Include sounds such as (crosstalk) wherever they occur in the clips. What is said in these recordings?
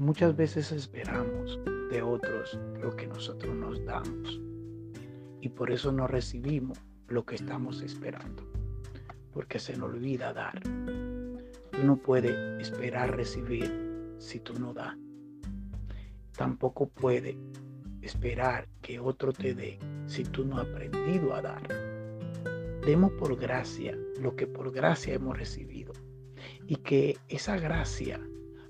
muchas veces esperamos de otros lo que nosotros nos damos. Y por eso no recibimos lo que estamos esperando. Porque se nos olvida dar. Tú no puedes esperar recibir si tú no das. Tampoco puedes esperar que otro te dé si tú no has aprendido a dar. Demos por gracia lo que por gracia hemos recibido y que esa gracia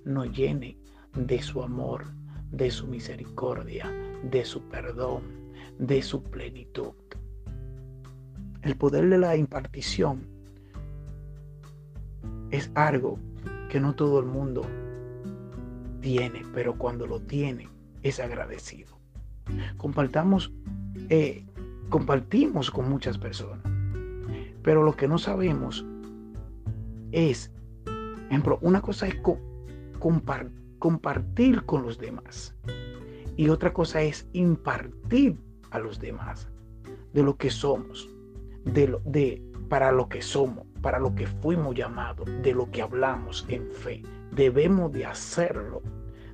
nos llene de su amor, de su misericordia, de su perdón, de su plenitud. El poder de la impartición es algo que no todo el mundo tiene, pero cuando lo tiene es agradecido. Compartamos, eh, compartimos con muchas personas, pero lo que no sabemos es, ejemplo, una cosa es compartir con los demás y otra cosa es impartir a los demás de lo que somos, de, lo, de para lo que somos, para lo que fuimos llamados, de lo que hablamos en fe. Debemos de hacerlo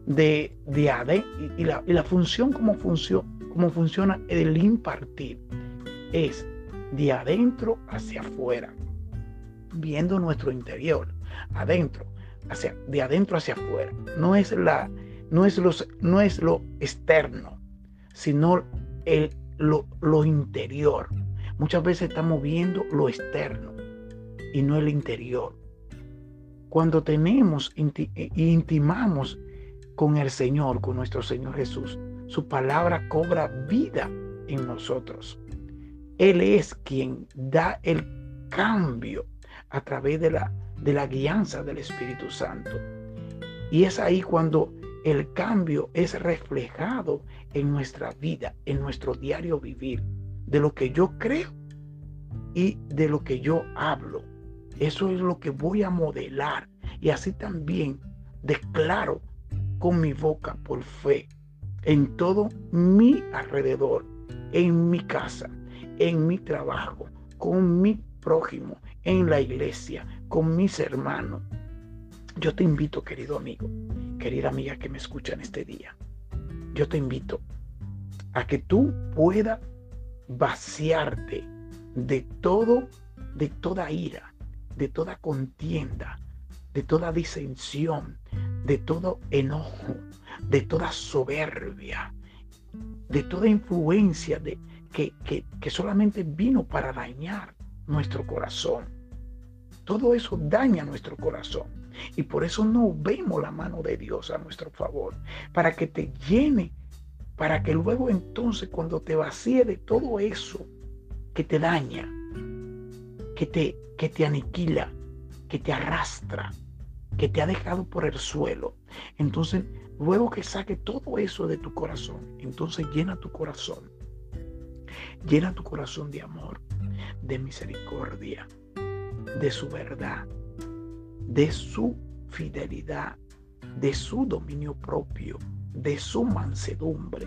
de, de y, la, y la función como, funciona como funciona el impartir es de adentro hacia afuera, viendo nuestro interior, adentro, hacia, de adentro hacia afuera. No es, la, no es, los, no es lo externo, sino el, lo, interior. Muchas veces estamos viendo lo externo y no el interior. Cuando tenemos e intimamos con el Señor, con nuestro Señor Jesús, su palabra cobra vida en nosotros. Él es quien da el cambio a través de la, de la guianza del Espíritu Santo. Y es ahí cuando el cambio es reflejado en nuestra vida, en nuestro diario vivir, de lo que yo creo y de lo que yo hablo. Eso es lo que voy a modelar. Y así también declaro con mi boca por fe en todo mi alrededor, en mi casa, en mi trabajo, con mi prójimo, en la iglesia, con mis hermanos. Yo te invito, querido amigo, querida amiga que me escucha en este día, yo te invito a que tú puedas vaciarte de todo, de toda ira, de toda contienda, de toda disensión, de todo enojo, de toda soberbia, de toda influencia de, que, que, solamente vino para dañar nuestro corazón. Todo eso daña nuestro corazón. Y por eso no vemos la mano de Dios a nuestro favor. Para que te llene. Para que luego entonces cuando te vacíe de todo eso que te daña, que te, que te aniquila, que te arrastra, que te ha dejado por el suelo. Entonces, luego que saque todo eso de tu corazón, entonces llena tu corazón. Llena tu corazón de amor, de misericordia, de su verdad, de su fidelidad, de su dominio propio, de su mansedumbre.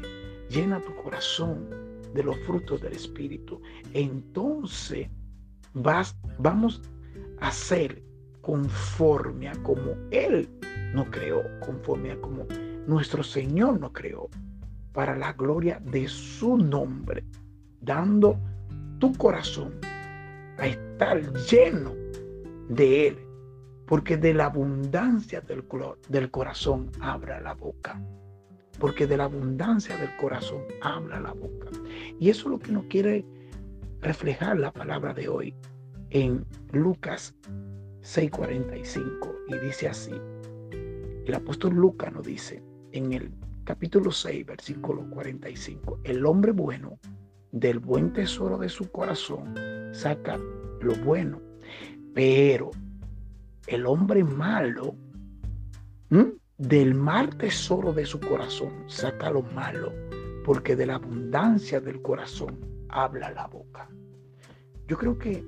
Llena tu corazón de los frutos del Espíritu. Entonces vas, vamos a ser conforme a como Él no creó, conforme a como nuestro Señor no creó, para la gloria de su nombre, dando tu corazón a estar lleno de Él, porque de la abundancia del, del corazón abra la boca, porque de la abundancia del corazón habla la boca. Y eso es lo que nos quiere reflejar la palabra de hoy en Lucas 6:45 y dice así. El apóstol Lucas nos dice en el capítulo 6, versículo 45, el hombre bueno del buen tesoro de su corazón saca lo bueno, pero el hombre malo del mal tesoro de su corazón saca lo malo, porque de la abundancia del corazón habla la boca. Yo creo que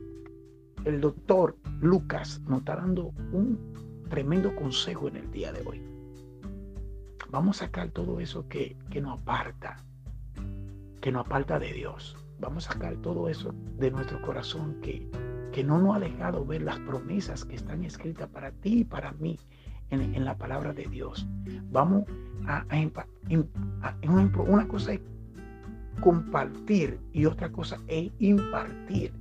el doctor Lucas nos está dando un tremendo consejo en el día de hoy. Vamos a sacar todo eso que, nos aparta, que nos aparta de Dios. Vamos a sacar todo eso de nuestro corazón que, que no nos ha dejado ver las promesas que están escritas para ti y para mí en, la palabra de Dios. Vamos a, una cosa es compartir y otra cosa es impartir.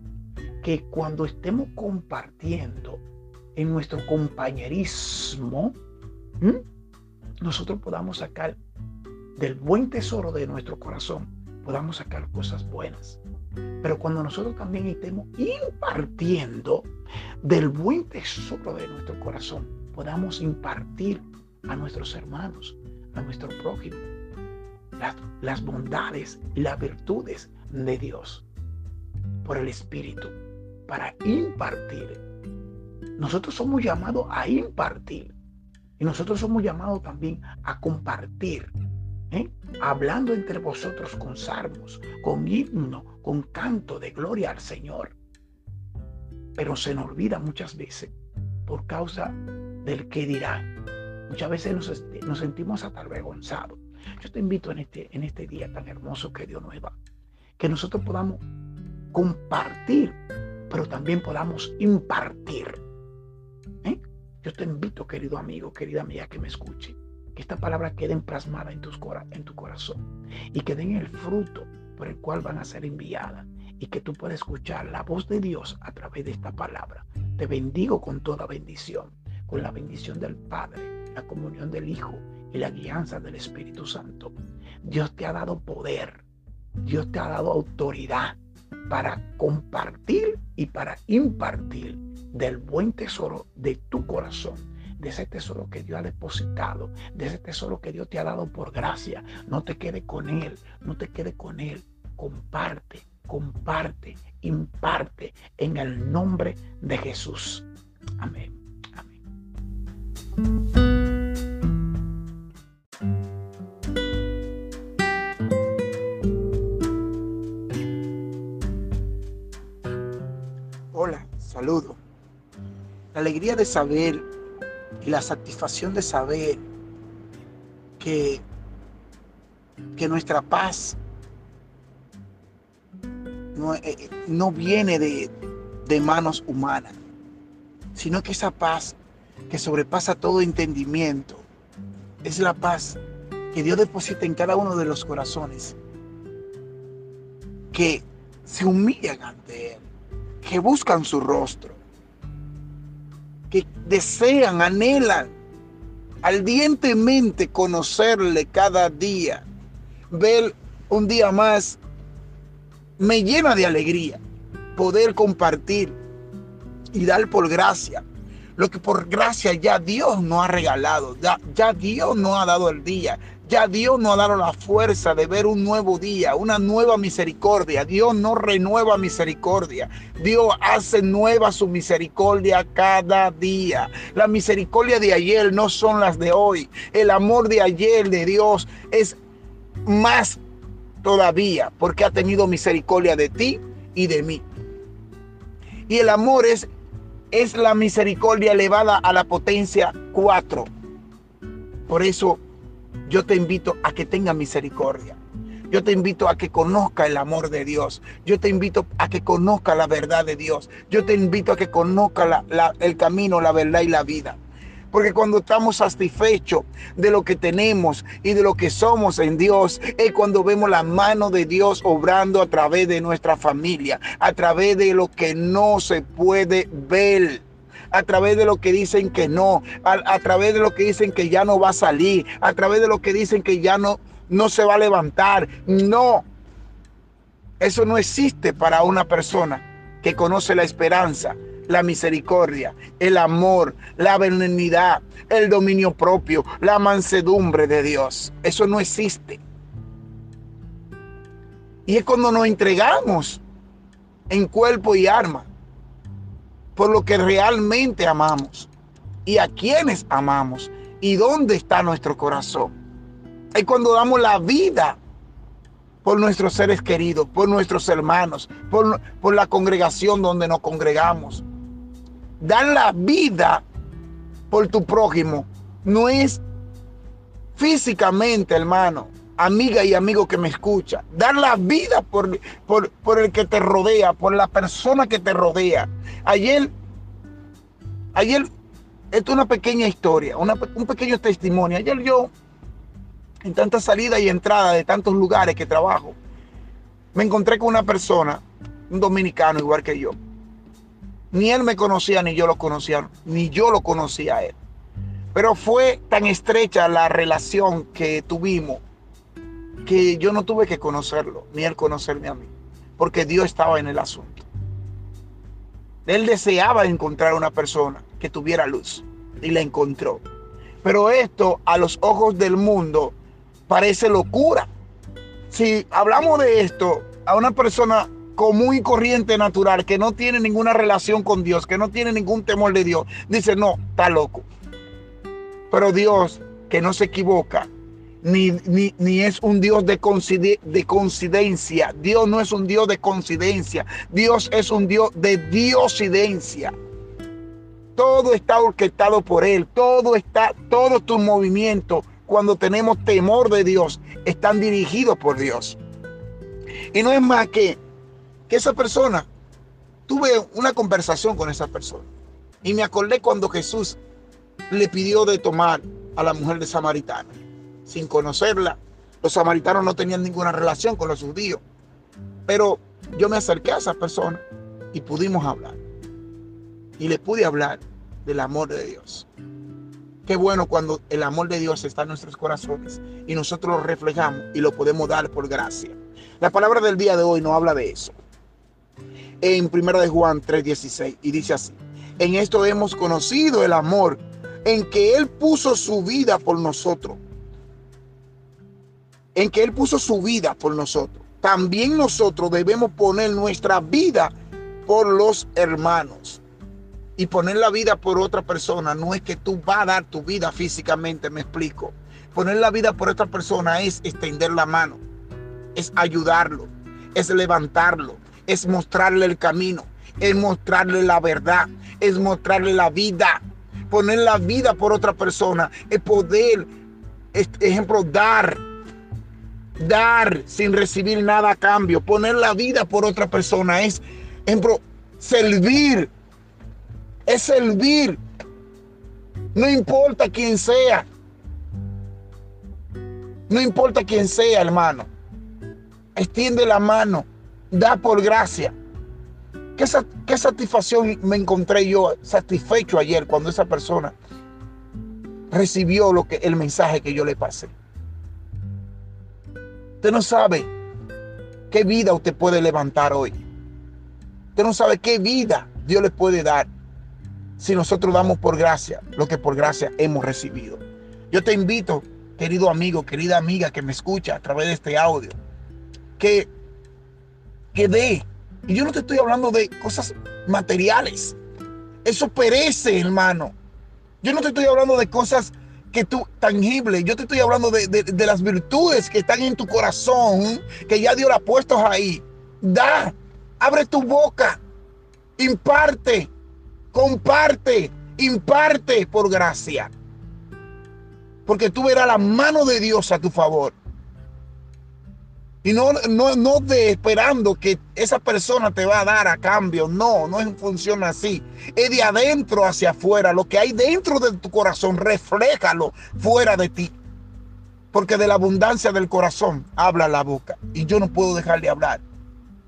Que cuando estemos compartiendo en nuestro compañerismo, nosotros podamos sacar del buen tesoro de nuestro corazón, podamos sacar cosas buenas. Pero cuando nosotros también estemos impartiendo del buen tesoro de nuestro corazón, podamos impartir a nuestros hermanos, a nuestro prójimo, las, bondades y las virtudes de Dios por el Espíritu, para impartir. Nosotros somos llamados a impartir y nosotros somos llamados también a compartir ¿eh? hablando entre vosotros con salmos, con himno, con canto de gloria al Señor. Pero se nos olvida muchas veces por causa del que dirán. Muchas veces nos, sentimos hasta avergonzados. Yo te invito en este, en este día tan hermoso que Dios nos da, que nosotros podamos compartir, pero también podamos impartir. ¿eh? Yo te invito, querido amigo, querida amiga, que me escuche que esta palabra quede plasmada en, tus, en tu corazón y que den el fruto por el cual van a ser enviadas y que tú puedas escuchar la voz de Dios a través de esta palabra. Te bendigo con toda bendición, con la bendición del Padre, la comunión del Hijo y la guianza del Espíritu Santo. Dios te ha dado poder, Dios te ha dado autoridad para compartir y para impartir del buen tesoro de tu corazón de ese tesoro que Dios ha depositado, de ese tesoro que Dios te ha dado por gracia. No te quede con Él, no te quede con Él. Comparte, comparte, imparte en el nombre de Jesús. Amén. Amén. Hola, saludo. La alegría de saber y la satisfacción de saber que, que nuestra paz no, eh, eh, no viene de, de manos humanas, sino que esa paz que sobrepasa todo entendimiento es la paz que Dios deposita en cada uno de los corazones que se humillan ante Él, que buscan su rostro, que desean, anhelan ardientemente conocerle cada día, ver un día más, me llena de alegría poder compartir y dar por gracia lo que por gracia ya Dios nos ha regalado, ya, ya Dios nos ha dado el día, ya Dios nos ha dado la fuerza de ver un nuevo día, una nueva misericordia. Dios no renueva misericordia. Dios hace nueva su misericordia cada día. La misericordia de ayer no son las de hoy. El amor de ayer de Dios es más todavía porque ha tenido misericordia de ti y de mí. Y el amor es, es la misericordia elevada a la potencia 4. Por eso yo te invito a que tenga misericordia. Yo te invito a que conozca el amor de Dios. Yo te invito a que conozca la verdad de Dios. Yo te invito a que conozca el camino, la verdad y la vida. Porque cuando estamos satisfechos de lo que tenemos y de lo que somos en Dios, es cuando vemos la mano de Dios obrando a través de nuestra familia, a través de lo que no se puede ver a través de lo que dicen que no, a, través de lo que dicen que ya no va a salir, a través de lo que dicen que ya no, no se va a levantar. No, eso no existe para una persona que conoce la esperanza, la misericordia, el amor, la benignidad, el dominio propio, la mansedumbre de Dios. Eso no existe. Y es cuando nos entregamos en cuerpo y arma por lo que realmente amamos y a quienes amamos y dónde está nuestro corazón. Es cuando damos la vida por nuestros seres queridos, por nuestros hermanos, por, por la congregación donde nos congregamos. Dar la vida por tu prójimo no es físicamente, hermano, amiga y amigo que me escucha. Dar la vida por, por, por el que te rodea, por la persona que te rodea. Ayer, ayer esto es una pequeña historia, un pequeño testimonio. Ayer yo, en tantas salidas y entradas de tantos lugares que trabajo, me encontré con una persona, un dominicano igual que yo. Ni él me conocía, ni yo lo conocía, ni yo lo conocía a él. Pero fue tan estrecha la relación que tuvimos que yo no tuve que conocerlo, ni él conocerme a mí, porque Dios estaba en el asunto. Él deseaba encontrar una persona que tuviera luz y la encontró. Pero esto a los ojos del mundo parece locura. Si hablamos de esto a una persona común y corriente natural que no tiene ninguna relación con Dios, que no tiene ningún temor de Dios, dice, no, está loco. Pero Dios, que no se equivoca, ni, ni, es un Dios de, de coincidencia. Dios no es un Dios de coincidencia. Dios es un Dios de diosidencia. Todo está orquestado por Él. Todo está, todos tus movimientos, cuando tenemos temor de Dios, están dirigidos por Dios. Y no es más que, que esa persona, tuve una conversación con esa persona. Y me acordé cuando Jesús le pidió de tomar a la mujer de Samaritana, sin conocerla. Los samaritanos no tenían ninguna relación con los judíos. Pero yo me acerqué a esa persona y pudimos hablar. Y le pude hablar del amor de Dios. Qué bueno cuando el amor de Dios está en nuestros corazones y nosotros lo reflejamos y lo podemos dar por gracia. La palabra del día de hoy no habla de eso. En 1 de Juan 3:16 y dice así: En esto hemos conocido el amor en que Él puso su vida por nosotros. En que Él puso su vida por nosotros. También nosotros debemos poner nuestra vida por los hermanos. Y poner la vida por otra persona no es que tú vas a dar tu vida físicamente, me explico. Poner la vida por otra persona es extender la mano, es ayudarlo, es levantarlo, es mostrarle el camino, es mostrarle la verdad, es mostrarle la vida poner la vida por otra persona, es poder, ejemplo, dar, dar sin recibir nada a cambio, poner la vida por otra persona, es, ejemplo, servir, es servir, no importa quién sea, no importa quién sea, hermano, extiende la mano, da por gracia. ¿Qué, satisfacción me encontré yo satisfecho ayer cuando esa persona recibió lo que, el mensaje que yo le pasé? Usted no sabe qué vida usted puede levantar hoy. Usted no sabe qué vida Dios le puede dar si nosotros damos por gracia lo que por gracia hemos recibido. Yo te invito, querido amigo, querida amiga que me escucha a través de este audio, que, que dé y yo no te estoy hablando de cosas materiales. Eso perece, hermano. Yo no te estoy hablando de cosas que tú tangibles. Yo te estoy hablando de, las virtudes que están en tu corazón, que ya Dios la ha puesto ahí. Da, abre tu boca, imparte, comparte, imparte por gracia. Porque tú verás la mano de Dios a tu favor. Y no, no, no esperando que esa persona te va a dar a cambio. No, no funciona así. Es de adentro hacia afuera. Lo que hay dentro de tu corazón, refléjalo fuera de ti. Porque de la abundancia del corazón habla la boca. Y yo no puedo dejar de hablar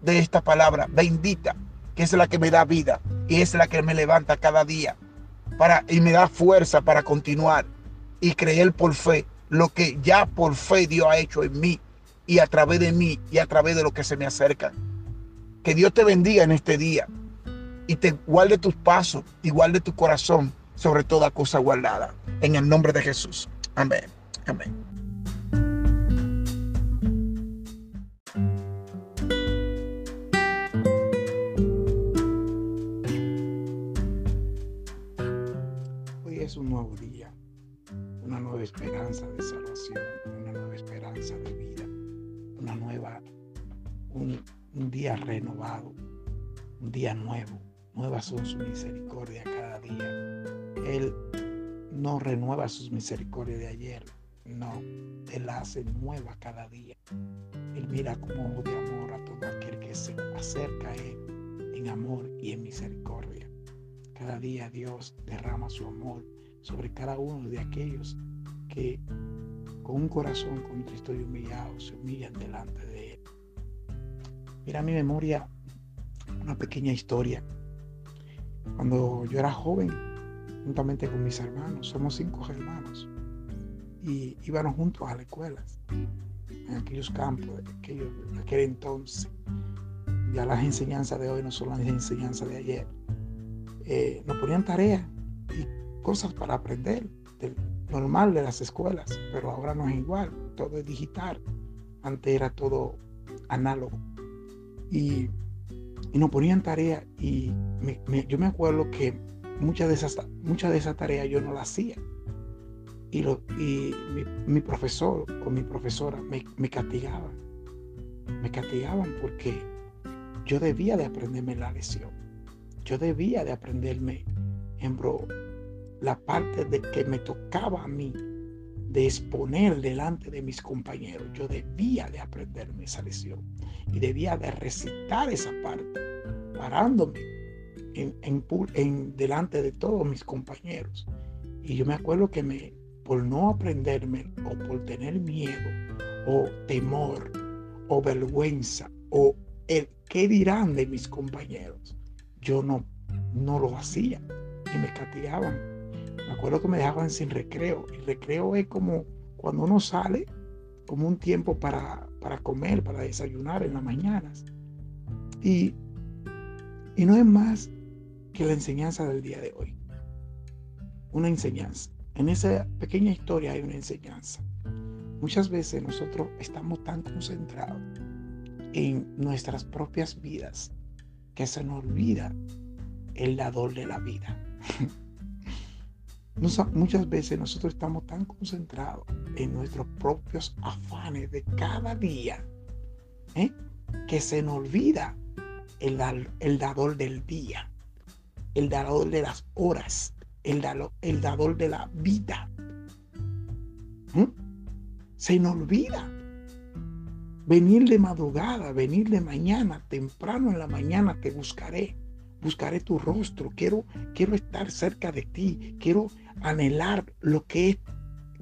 de esta palabra bendita, que es la que me da vida y es la que me levanta cada día para, y me da fuerza para continuar y creer por fe lo que ya por fe Dios ha hecho en mí y a través de mí y a través de lo que se me acercan. Que Dios te bendiga en este día y te guarde tus pasos y guarde tu corazón sobre toda cosa guardada. En el nombre de Jesús. Amén. Amén. Renueva sus misericordias de ayer, no, Él hace nueva cada día. Él mira con ojo de amor a todo aquel que se acerca a Él en amor y en misericordia. cada día Dios derrama su amor sobre cada uno de aquellos que con un corazón contristo y humillado se humillan delante de Él. Mira mi memoria una pequeña historia. Cuando yo era joven, juntamente con mis hermanos, somos cinco hermanos, y íbamos juntos a las escuelas, en aquellos campos, de aquel entonces. Ya las enseñanzas de hoy no son las enseñanzas de ayer. Eh, nos ponían tareas y cosas para aprender, del normal de las escuelas, pero ahora no es igual, todo es digital. Antes era todo análogo. Y, y nos ponían tareas y yo me acuerdo que muchas de esas, muchas de tareas yo no las hacía. Y, lo, y mi, profesor o mi profesora me, me castigaban. Me castigaban porque yo debía de aprenderme la lección. Yo debía de aprenderme, ejemplo, la parte de que me tocaba a mí de exponer delante de mis compañeros. Yo debía de aprenderme esa lección y debía de recitar esa parte, parándome en, en, delante de todos mis compañeros. Y yo me acuerdo que me, por no aprenderme o por tener miedo o temor o vergüenza o el qué dirán de mis compañeros, yo no, no lo hacía y me castigaban. Me acuerdo que me dejaban sin recreo. Y recreo es como cuando uno sale, como un tiempo para, para comer, para desayunar en las mañanas. Y, y no es más que la enseñanza del día de hoy. Una enseñanza. En esa pequeña historia hay una enseñanza. Muchas veces nosotros estamos tan concentrados en nuestras propias vidas que se nos olvida el dador de la vida. (laughs) Muchas veces nosotros estamos tan concentrados en nuestros propios afanes de cada día ¿eh? que se nos olvida el, el dador del día el dador de las horas, el dador, el dador de la vida. ¿Mm? Se nos olvida. Venir de madrugada, venir de mañana, temprano en la mañana te buscaré. Buscaré tu rostro. Quiero, quiero estar cerca de ti. Quiero anhelar lo que es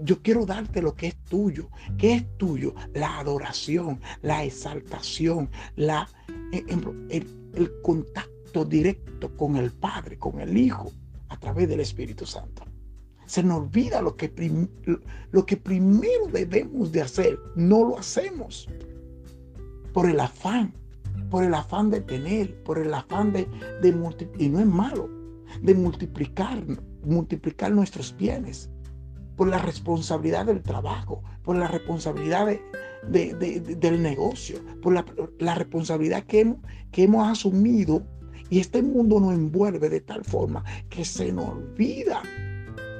yo quiero darte lo que es tuyo. ¿Qué es tuyo? La adoración, la exaltación, la, eh, el, el contacto directo con el Padre, con el Hijo, a través del Espíritu Santo. Se nos olvida lo que, lo que primero debemos de hacer. No lo hacemos por el afán, por el afán de tener, por el afán de, de y no es malo, de multiplicar, multiplicar nuestros bienes, por la responsabilidad del trabajo, por la responsabilidad del negocio, por la, responsabilidad que, que hemos asumido y este mundo nos envuelve de tal forma que se nos olvida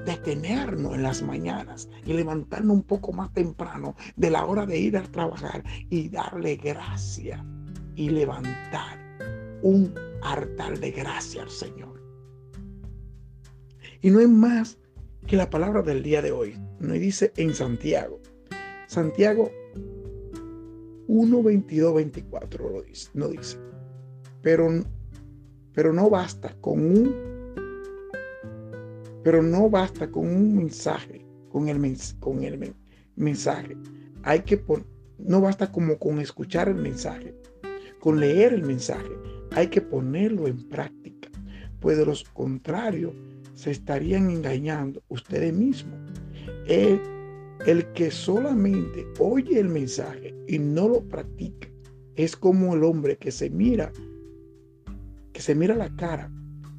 detenernos en las mañanas y levantarnos un poco más temprano de la hora de ir a trabajar y darle gracia y levantar un altar de gracia al Señor. Y no es más que la palabra del día de hoy. Nos dice en Santiago. Santiago 1, 22, 24 lo dice, no dice. Pero pero no basta con un pero no basta con un mensaje, con el, con el mensaje. Hay que no basta como con escuchar el mensaje, con leer el mensaje. Hay que ponerlo en práctica, pues de lo contrario se estarían engañando ustedes mismos. El, el que solamente oye el mensaje y no lo practica es como el hombre que se mira se mira la cara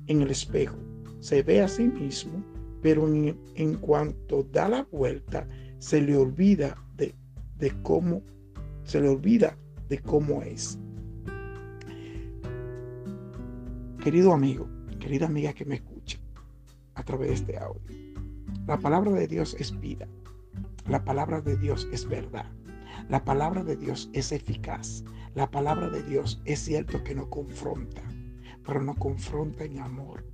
en el espejo, se ve a sí mismo, pero en, cuanto da la vuelta, se le olvida de, de cómo, se le olvida de cómo es. Querido amigo, querida amiga que me escucha a través de este audio, la palabra de Dios es vida. La palabra de Dios es verdad. La palabra de Dios es eficaz. La palabra de Dios es cierto que no confronta pero no confronta en amor,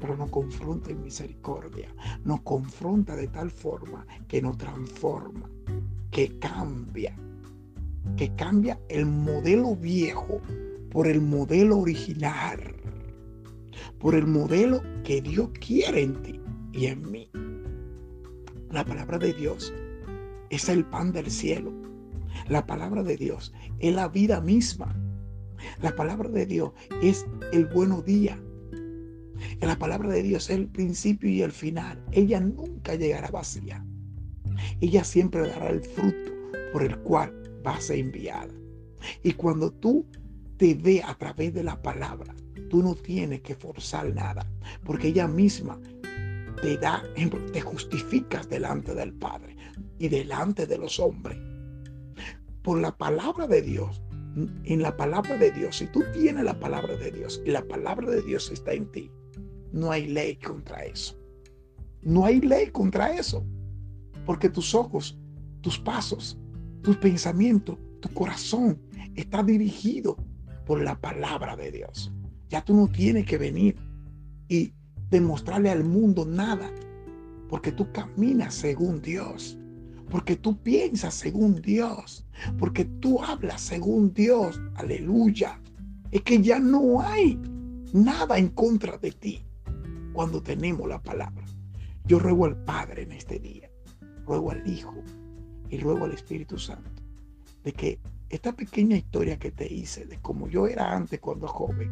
pero no confronta en misericordia, nos confronta de tal forma que nos transforma, que cambia, que cambia el modelo viejo por el modelo original, por el modelo que Dios quiere en ti y en mí. La palabra de Dios es el pan del cielo. La palabra de Dios es la vida misma. La palabra de Dios es el buenos día. La palabra de Dios es el principio y el final. Ella nunca llegará vacía. Ella siempre dará el fruto por el cual va a ser enviada. Y cuando tú te ve a través de la palabra, tú no tienes que forzar nada, porque ella misma te da, te justificas delante del Padre y delante de los hombres. Por la palabra de Dios, en la palabra de Dios, si tú tienes la palabra de Dios y la palabra de Dios está en ti, no hay ley contra eso. No hay ley contra eso. Porque tus ojos, tus pasos, tus pensamientos, tu corazón está dirigido por la palabra de Dios. Ya tú no tienes que venir y demostrarle al mundo nada. Porque tú caminas según Dios. Porque tú piensas según Dios. Porque tú hablas según Dios. Aleluya. Es que ya no hay nada en contra de ti cuando tenemos la palabra. Yo ruego al Padre en este día, ruego al Hijo y ruego al Espíritu Santo de que esta pequeña historia que te hice de cómo yo era antes cuando joven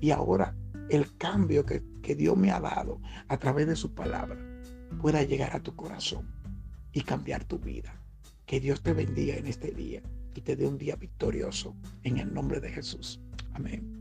y ahora el cambio que, que Dios me ha dado a través de su palabra pueda llegar a tu corazón y cambiar tu vida. Que Dios te bendiga en este día y te dé un día victorioso en el nombre de Jesús. Amén.